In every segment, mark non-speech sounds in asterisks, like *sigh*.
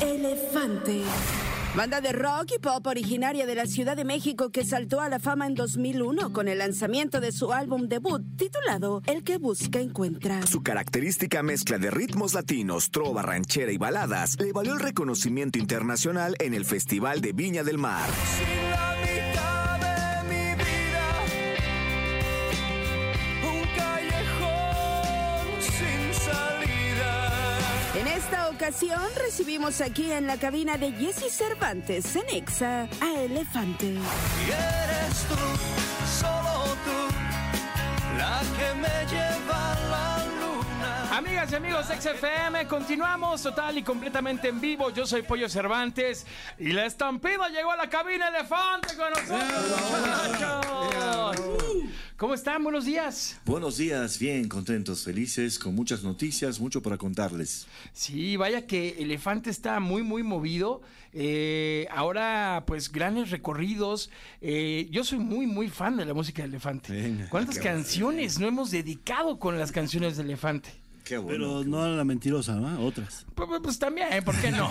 Elefante. Banda de rock y pop originaria de la Ciudad de México que saltó a la fama en 2001 con el lanzamiento de su álbum debut titulado El que busca encuentra. Su característica mezcla de ritmos latinos, trova, ranchera y baladas le valió el reconocimiento internacional en el Festival de Viña del Mar. Ocasión recibimos aquí en la cabina de Jesse Cervantes en Exa a Elefante. Y eres tú, solo tú, la que me lleva la luna. Amigas y amigos de XFM, continuamos total y completamente en vivo. Yo soy Pollo Cervantes y la estampida llegó a la cabina elefante con nosotros, muchachos. ¿Cómo están? Buenos días. Buenos días, bien, contentos, felices, con muchas noticias, mucho para contarles. Sí, vaya que Elefante está muy, muy movido. Eh, ahora, pues, grandes recorridos. Eh, yo soy muy, muy fan de la música de Elefante. Venga, ¿Cuántas canciones no hemos dedicado con las canciones de Elefante? Qué bueno. Pero no a la mentirosa, ¿no? Otras. Pues, pues, pues también, ¿por qué no?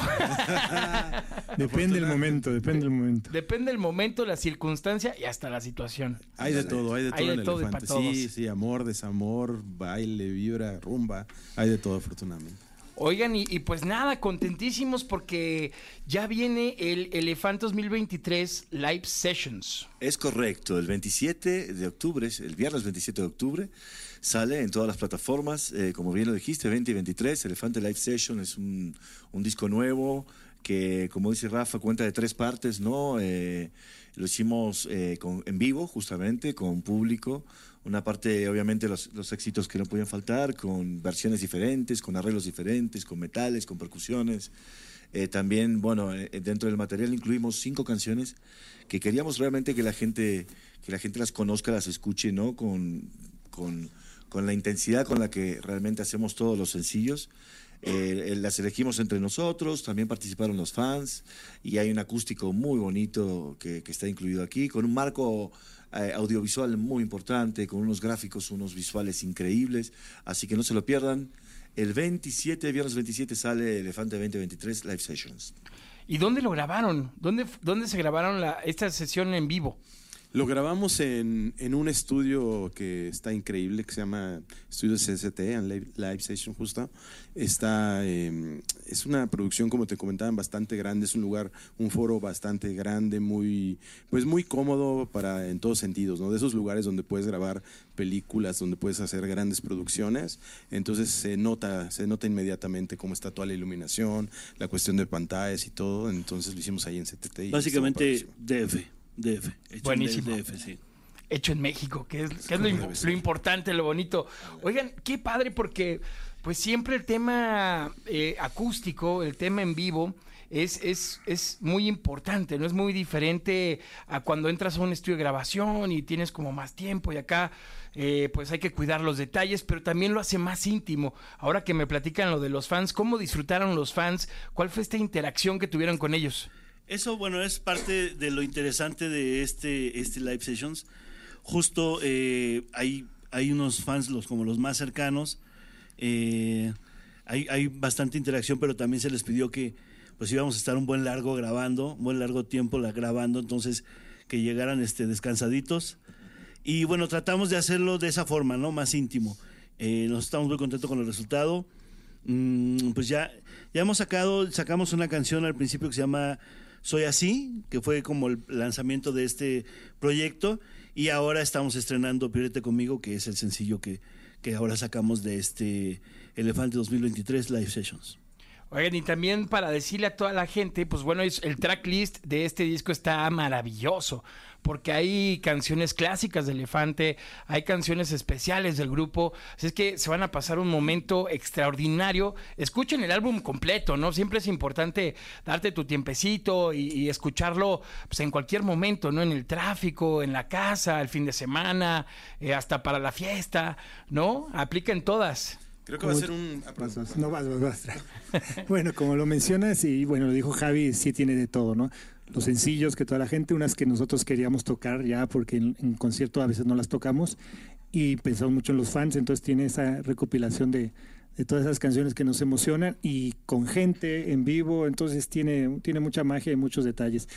*laughs* Depende del momento, depende del momento. Depende del momento, la circunstancia y hasta la situación. Hay de todo, hay de todo Hay de en todo y Elefante. Sí, sí, amor, desamor, baile, vibra, rumba, hay de todo afortunadamente. Oigan, y, y pues nada, contentísimos porque ya viene el Elefante 2023 Live Sessions. Es correcto, el 27 de octubre, el viernes 27 de octubre, sale en todas las plataformas, eh, como bien lo dijiste, 20 y 23, Elefante Live Session es un, un disco nuevo que, como dice Rafa, cuenta de tres partes, ¿no? Eh, lo hicimos eh, con- en vivo, justamente, con público. Una parte, obviamente, los, los éxitos que no podían faltar, con versiones diferentes, con arreglos diferentes, con metales, con percusiones. Eh, también, bueno, eh, dentro del material incluimos cinco canciones que queríamos realmente que la gente, que la gente las conozca, las escuche, ¿no? Con, con, con la intensidad con la que realmente hacemos todos los sencillos. Eh, eh, las elegimos entre nosotros, también participaron los fans y hay un acústico muy bonito que, está incluido aquí, con un marco eh, audiovisual muy importante, con unos gráficos, unos visuales increíbles, así que no se lo pierdan. El 27, viernes 27 sale Elefante 2023 Live Sessions. ¿Y dónde lo grabaron? ¿Dónde, dónde se grabaron la, esta sesión en vivo? Lo grabamos en, en un estudio que está increíble, que se llama Estudio CST, en Live, Live Session justo. Está, eh, es una producción, como te comentaban, bastante grande, es un lugar, un foro bastante grande, muy, pues muy cómodo para, en todos sentidos, ¿no? De esos lugares donde puedes grabar películas, donde puedes hacer grandes producciones, entonces se nota, se nota inmediatamente cómo está toda la iluminación, la cuestión de pantallas y todo, entonces lo hicimos ahí en CTT. y Básicamente. DF. DF. hecho en Buenísimo. DF, sí. Hecho en México, que es, que es lo, importante, lo bonito. Oigan, qué padre porque pues siempre el tema eh, acústico, el tema en vivo, es, es, es muy importante, ¿no? Es muy diferente a cuando entras a un estudio de grabación y tienes como más tiempo y acá eh, pues hay que cuidar los detalles, pero también lo hace más íntimo. Ahora que me platican lo de los fans, ¿cómo disfrutaron los fans? ¿Cuál fue esta interacción que tuvieron con ellos? Eso, bueno, es parte de lo interesante de este, este Live Sessions. Justo eh, hay, hay unos fans, los, como los más cercanos. eh, hay, hay bastante interacción, pero también se les pidió que pues íbamos a estar un buen largo grabando, un buen largo tiempo la, grabando, entonces que llegaran este, descansaditos. Y bueno, tratamos de hacerlo de esa forma, ¿no? Más íntimo. Eh, nos estamos muy contentos con el resultado. Mm, pues ya, ya hemos sacado, sacamos una canción al principio que se llama Soy Así, que fue como el lanzamiento de este proyecto. Y ahora estamos estrenando Piérete conmigo, que es el sencillo que, que ahora sacamos de este Elefante 2023 Live Sessions. Oigan, y también para decirle a toda la gente, pues bueno, el tracklist de este disco está maravilloso, porque hay canciones clásicas de Elefante, hay canciones especiales del grupo, así es que se van a pasar un momento extraordinario. Escuchen el álbum completo, ¿no? Siempre es importante darte tu tiempecito y, y escucharlo pues, en cualquier momento, ¿no? En el tráfico, en la casa, el fin de semana, eh, hasta para la fiesta, ¿no? Apliquen todas. Creo que va a ser un... perdón. Vas, vas, no vas, vas, vas. *laughs* bueno, como lo mencionas, y bueno, lo dijo Javi, sí tiene de todo, ¿no? Los sencillos que toda la gente, unas que nosotros queríamos tocar ya, porque en, en concierto a veces no las tocamos, y pensamos mucho en los fans, entonces tiene esa recopilación de, de todas esas canciones que nos emocionan y con gente en vivo, entonces tiene, tiene mucha magia y muchos detalles.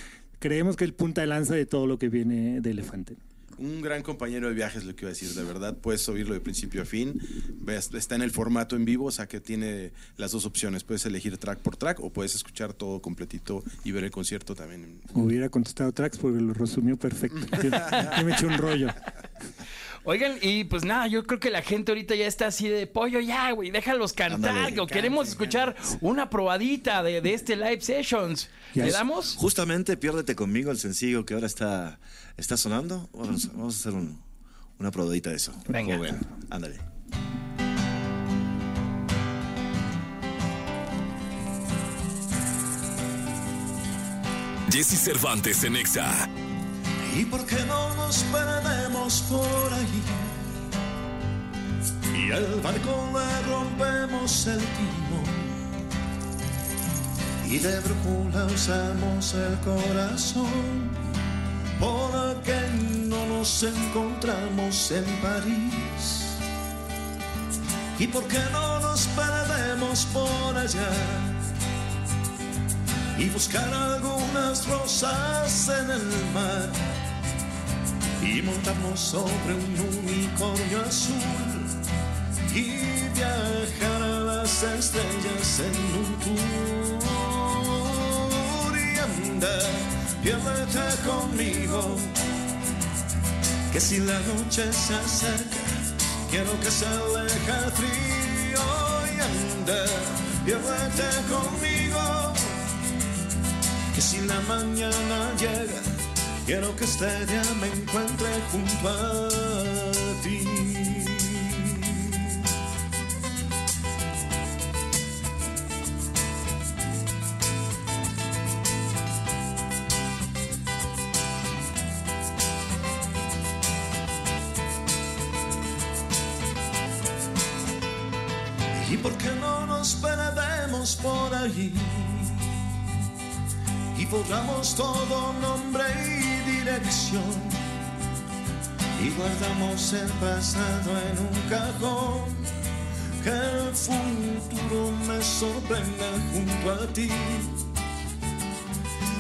Creemos que el punta de lanza de todo lo que viene de Elefante. Un gran compañero de viajes, lo que iba a decir, de verdad. Puedes oírlo de principio a fin. Está en el formato en vivo, o sea que tiene las dos opciones. Puedes elegir track por track o puedes escuchar todo completito y ver el concierto también. Hubiera contestado tracks porque lo resumió perfecto. *laughs* Yo me eché un rollo. Oigan, y pues nada, yo creo que la gente ahorita ya está así de pollo, ya, güey, déjalos cantar, Ándale. o queremos escuchar una probadita de, de este live sessions. ¿Le damos? Justamente Piérdete conmigo, el sencillo que ahora está, está sonando. Vamos, vamos a hacer un- una probadita de eso. Venga. Joven, ándale. Jesse Cervantes en Exa. ¿Y por qué no nos perdemos por allí? Y al barco le rompemos el timón. Y de brújula usamos el corazón. ¿Por qué no nos encontramos en París? ¿Y por qué no nos perdemos por allá? y buscar algunas rosas en el mar y montarnos sobre un unicornio azul y viajar a las estrellas en un tour y anda, piérdete conmigo que si la noche se acerca quiero que se aleje el frío y anda, piérdete conmigo que si la mañana llega, quiero que este día me encuentre junto a ti. ¿Y por qué no nos perdemos por allí? Borramos todo nombre y dirección y guardamos el pasado en un cajón que el futuro me sorprenda junto a ti.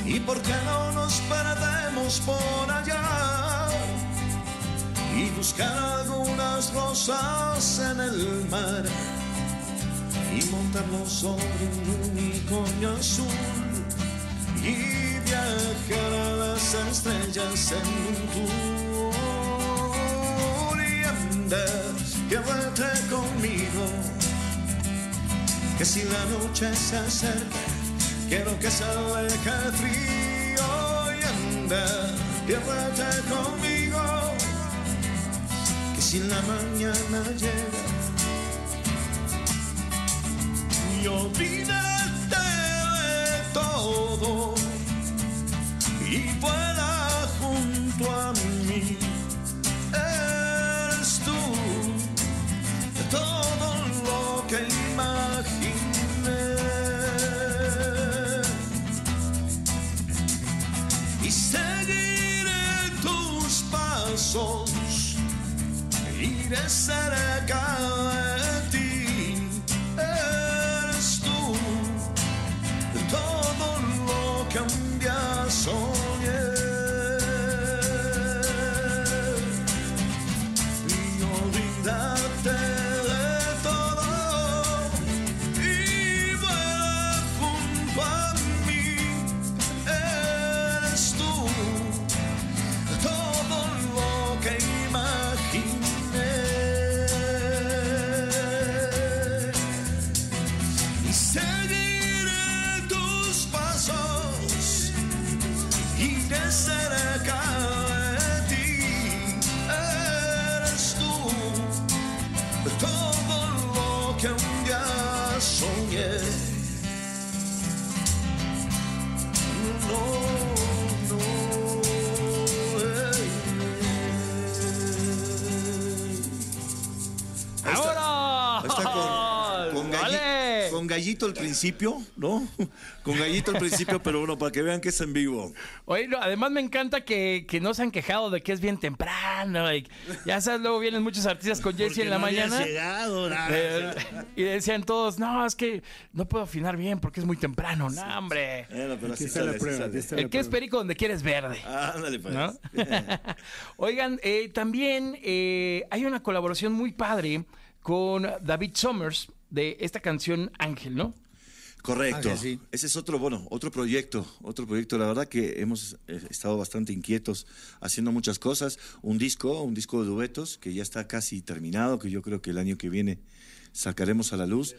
Y por qué no nos perdemos por allá y buscar algunas rosas en el mar y montarnos sobre un unicornio azul y viajar a las estrellas en un tour y andar, quédate conmigo, que si la noche se acerca, quiero que se aleje el frío y andar, quédate conmigo, que si la mañana llega, y olvídate de y vuela junto a mí. Eres tú todo lo que imaginé. Y seguiré tus pasos, iré cerca gallito al principio, ¿no? *laughs* Con gallito al principio, pero bueno, para que vean que es en vivo. Oye, no, además me encanta que, que no se han quejado de que es bien temprano. y ya sabes, luego vienen muchos artistas con Jesse en la no mañana. llegado, nada. Eh, y decían todos, no, es que no puedo afinar bien porque es muy temprano. No, hombre. Bueno, pero Aquí así está sale, la así prueba. sale. aquí está El la que es perico donde quieres verde. Ándale, pues. ¿no? *laughs* Oigan, eh, también eh, hay una colaboración muy padre con David Summers de esta canción Ángel, ¿no? Correcto. Ángel, sí. Ese es otro, bueno, otro proyecto, otro proyecto. La verdad que hemos eh, estado bastante inquietos haciendo muchas cosas. Un disco, un disco de duetos que ya está casi terminado, que yo creo que el año que viene sacaremos a la luz.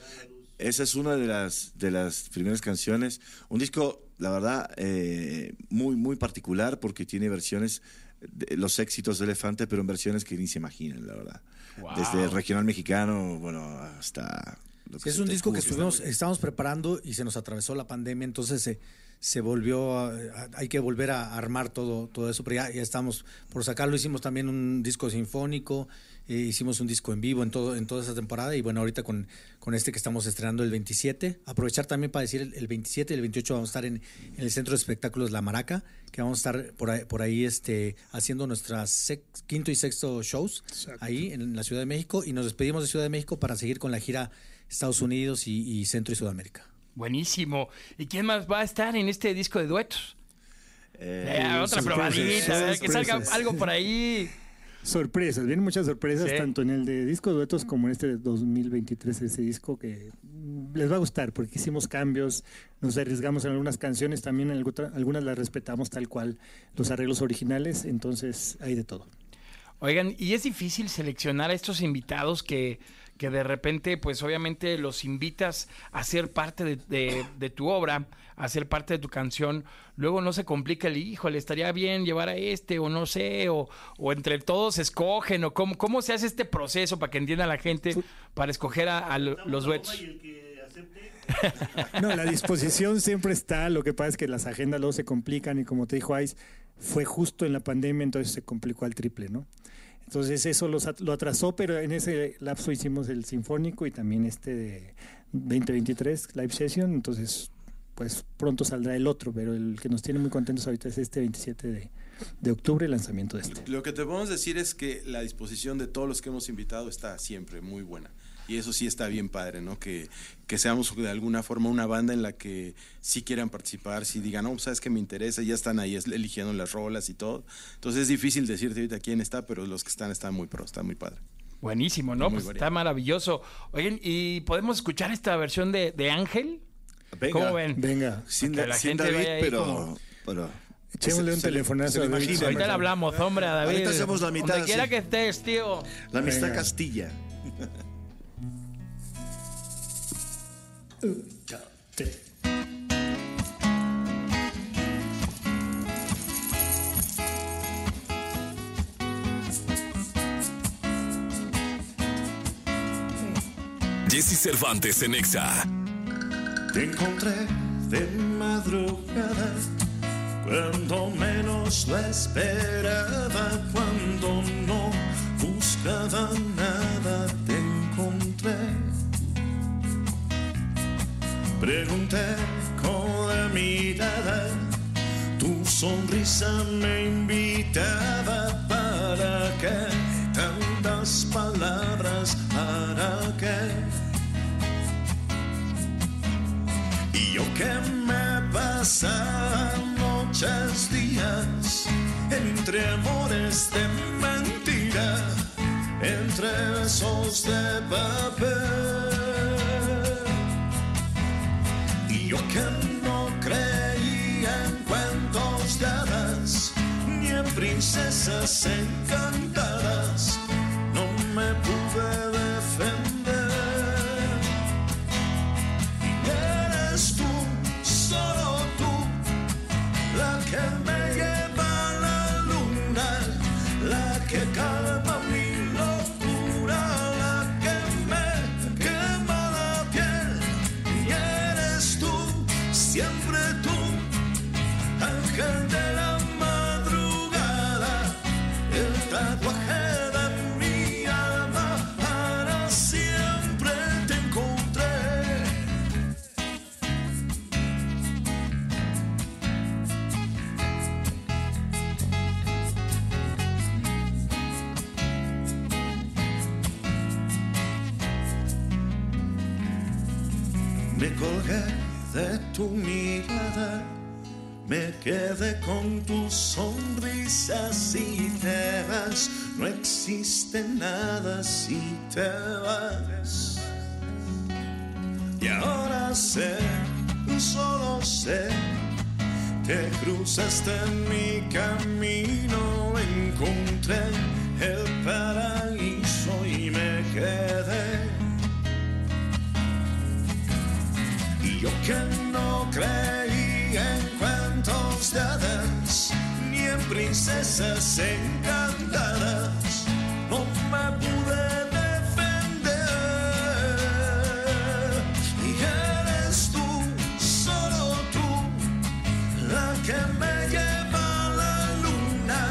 Esa es una de las, de las primeras canciones. Un disco, la verdad, eh, muy, muy particular porque tiene versiones de los éxitos de Elefante, pero en versiones que ni se imaginan, la verdad. Desde el regional mexicano, bueno, hasta... Sí, es un disco que estuvimos, estábamos preparando y se nos atravesó la pandemia, entonces se, se volvió, a- a- hay que volver a armar todo, todo eso, pero ya, ya estamos por sacarlo, hicimos también un disco sinfónico, eh, hicimos un disco en vivo en, todo, en toda esa temporada y bueno, ahorita con, con este que estamos estrenando el 27, aprovechar también para decir el, el 27 y el 28 vamos a estar en, en el Centro de Espectáculos La Maraca, que vamos a estar por ahí, por ahí este, haciendo nuestras sex- quinto y sexto shows ahí en la Ciudad de México y nos despedimos de Ciudad de México para seguir con la gira Estados Unidos y, y Centro y Sudamérica. Buenísimo. ¿Y quién más va a estar en este disco de duetos? Eh, Eh, otra sorpresas, probadita, que salga algo por ahí. *laughs* Sorpresas, vienen muchas sorpresas, Sí. tanto en el de disco duetos como en este de 2023, ese disco que les va a gustar porque hicimos cambios, nos arriesgamos en algunas canciones, también en alguna- algunas las respetamos tal cual los arreglos originales, entonces hay de todo. Oigan, y es difícil seleccionar a estos invitados que, que de repente, pues obviamente los invitas a ser parte de, de- de tu obra, a ser parte de tu canción. Luego no se complica el hijo, le estaría bien llevar a este, o no sé, o, o entre todos escogen, o cómo, cómo se hace este proceso para que entienda la gente para escoger a, a lo- los duetos. Y el que acepte, *laughs* No, la disposición siempre está, lo que pasa es que las agendas luego se complican y como te dijo Ais, fue justo en la pandemia, entonces se complicó al triple, ¿no? Entonces eso los lo atrasó, pero en ese lapso hicimos el sinfónico y también este de 2023 live session, entonces pues pronto saldrá el otro, pero el que nos tiene muy contentos ahorita es este 27 de, de octubre, el lanzamiento de este. Lo que te podemos decir es que la disposición de todos los que hemos invitado está siempre muy buena. Y eso sí está bien padre, ¿no? Que, que seamos de alguna forma una banda en la que sí quieran participar, sí digan, no, sabes que me interesa, ya están ahí es- eligiendo las rolas y todo. Entonces es difícil decirte ahorita quién está, pero los que están están muy pro, está muy padre. Buenísimo, ¿no? Muy Pues está maravilloso. Oigan, ¿y podemos escuchar esta versión de, de Ángel? Venga. ¿Cómo ven? Venga, Sin, la sin gente David, pero, como- pero echémosle un se- se le- telefonazo se David. Ahorita le hablamos, hombre, a David. Ahorita hacemos la mitad, Donde quiera sí. que estés, tío. La amistad Venga. Castilla. *laughs* Jesse Cervantes en Exa. Te encontré de madrugada cuando menos lo esperaba, cuando no buscaba nada, te encontré. Pregunté con la mirada, tu sonrisa me invitaba para que tantas palabras para que y yo que me pasaba noches, días, entre amores de mentira, entre besos de papel. Yo que no creía en cuentos de hadas, ni en princesas encantadas, no me pude siempre tú, ángel de con tu sonrisa si te vas, no existe nada si te vas. Y ahora sé, solo sé, que cruzaste en mi camino, encontré el paraíso y me quedé. Y yo que no creí princesas encantadas, no me pude defender. Y eres tú, solo tú, la que me lleva a la luna,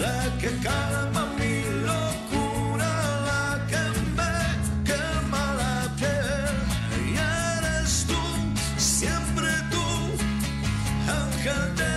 la que calma mi locura, la que me quema la piel. Y eres tú, siempre tú, ángel de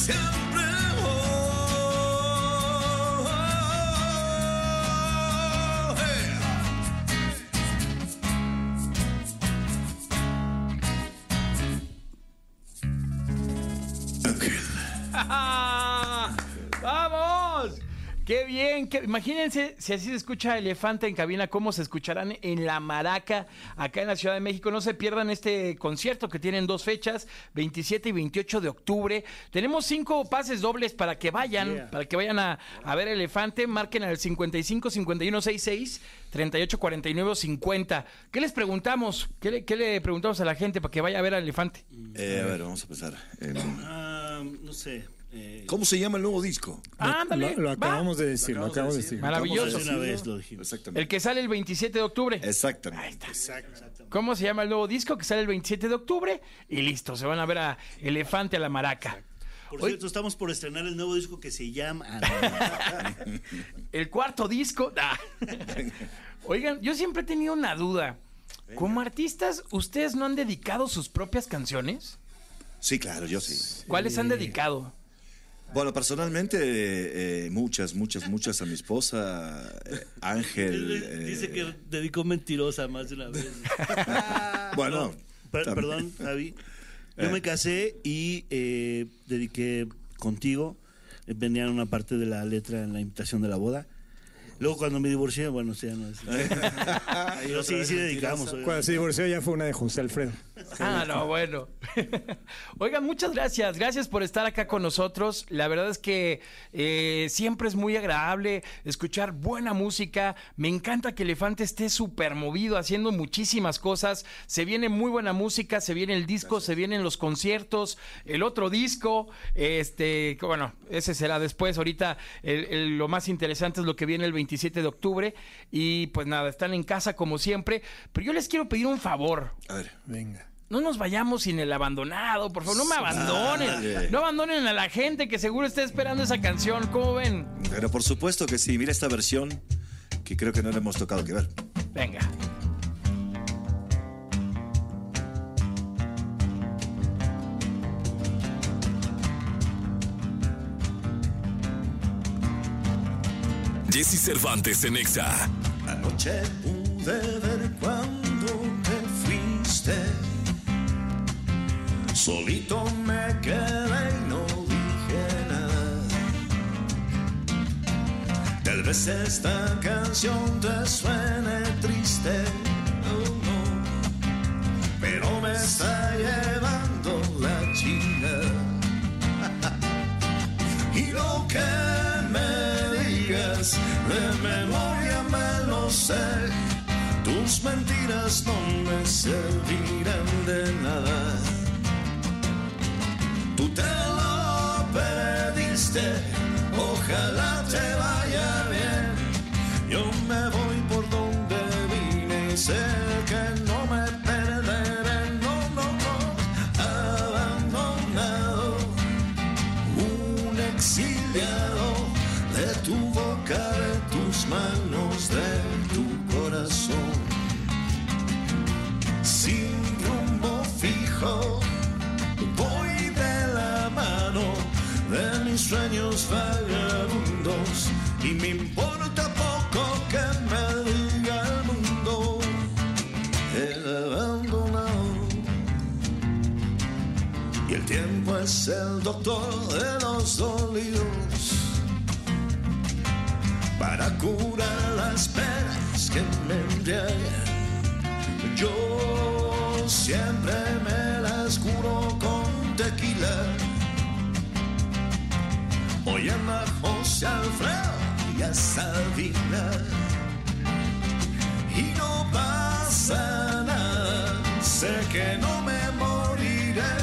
siempre. ¡Qué bien! qué- Imagínense si así se escucha Elefante en cabina, cómo se escucharán en La Maraca, acá en la Ciudad de México. No se pierdan este concierto que tienen dos fechas, 27 y 28 de octubre. Tenemos cinco pases dobles para que vayan, Yeah. para que vayan a, a ver Elefante. Marquen al 55 51 66 38 49 50. ¿Qué les preguntamos? ¿Qué le, qué le preguntamos a la gente para que vaya a ver a Elefante? Eh, a ver, vamos a empezar. Eh, Ah, no sé. Eh, ¿Cómo se llama el nuevo disco? Ándale. Lo, lo va. acabamos de decir, lo acabamos de decir. Maravilloso. de una vez lo dijimos. Exactamente. El que sale el 27 de octubre. Exactamente. ¿Cómo se llama el nuevo disco que sale el 27 de octubre? Y listo, se van a ver a Elefante a la Maraca. Por cierto, estamos por estrenar el nuevo disco que se llama. *laughs* El cuarto disco. *laughs* Ah. Oigan, yo siempre he tenido una duda. Como artistas, ¿ustedes no han dedicado sus propias canciones? Sí, claro, yo sí. ¿Cuáles han dedicado? Bueno, personalmente, eh, eh, muchas, muchas, muchas a mi esposa, eh, Ángel. eh, Dice que dedicó mentirosa más de una vez. *laughs* Bueno, Per- también. perdón, Javi. Yo me casé y eh, dediqué contigo. eh, Venía una parte de la letra en la invitación de la boda. Luego cuando me divorcié, bueno, sí, ya no es. *laughs* Pero sí, sí dedicamos. Cuando se divorció ya fue una de José Alfredo. Ah, no, bueno. *laughs* Oigan, muchas gracias. Gracias por estar acá con nosotros. La verdad es que eh, siempre es muy agradable escuchar buena música. Me encanta que Elefante esté súper movido, haciendo muchísimas cosas. Se viene muy buena música, se viene el disco, se vienen los conciertos, el otro disco. Este, que bueno, ese será después. Ahorita el- el- lo más interesante es lo que viene el 27 de octubre. Y pues nada, están en casa como siempre. Pero yo les quiero pedir un favor A ver. Venga. no nos vayamos sin el abandonado, por favor, no me abandonen. No abandonen a la gente que seguro está esperando esa canción. ¿Cómo ven? Pero por supuesto que sí. Mira esta versión que creo que no le hemos tocado que ver. Venga. Jesse Cervantes en Exa. Anoche pude ver cuando te fuiste. Solito me quedé y no dije nada. Tal vez esta canción te suene triste, no, pero me está llevando la china. *laughs* Y lo que de memoria me lo sé. Tus mentiras no me servirán de nada. Tú te lo pediste, ojalá te vaya voy de la mano de mis sueños vagabundos y me importa poco que me diga el mundo. El abandonado y el tiempo es el doctor de los dolidos para curar las penas que me embriagan. Yo siempre tequila. Hoy anda José Alfredo y a Sabina. Y no pasa nada, sé que no me moriré.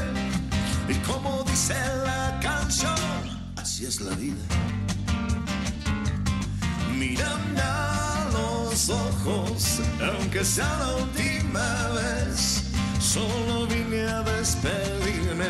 Y como dice la canción, así es la vida. Mírame a los ojos, aunque sea la última vez. Solo vine a despedirme,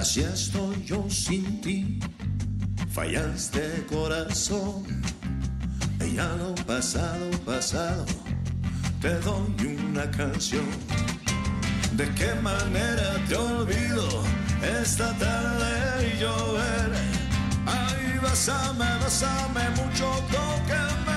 Así estoy yo sin ti, fallaste corazón, y lo pasado, pasado, te doy una canción. ¿De qué manera te olvido esta tarde y llover? Ay, besame, besame mucho, tóqueme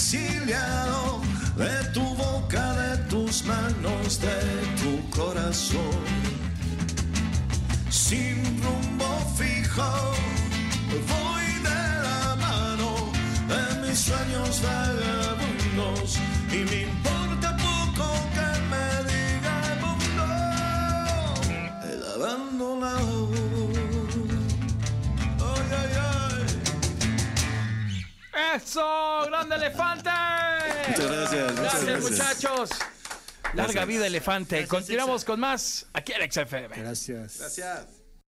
exiliado de tu boca, de tus manos, de tu corazón. Sin rumbo ¡Eso! ¡Grande elefante! Muchas gracias, muchas Gracias, gracias. muchachos. Larga Gracias. vida, elefante. Continuamos con más aquí en XFM. Gracias. Gracias.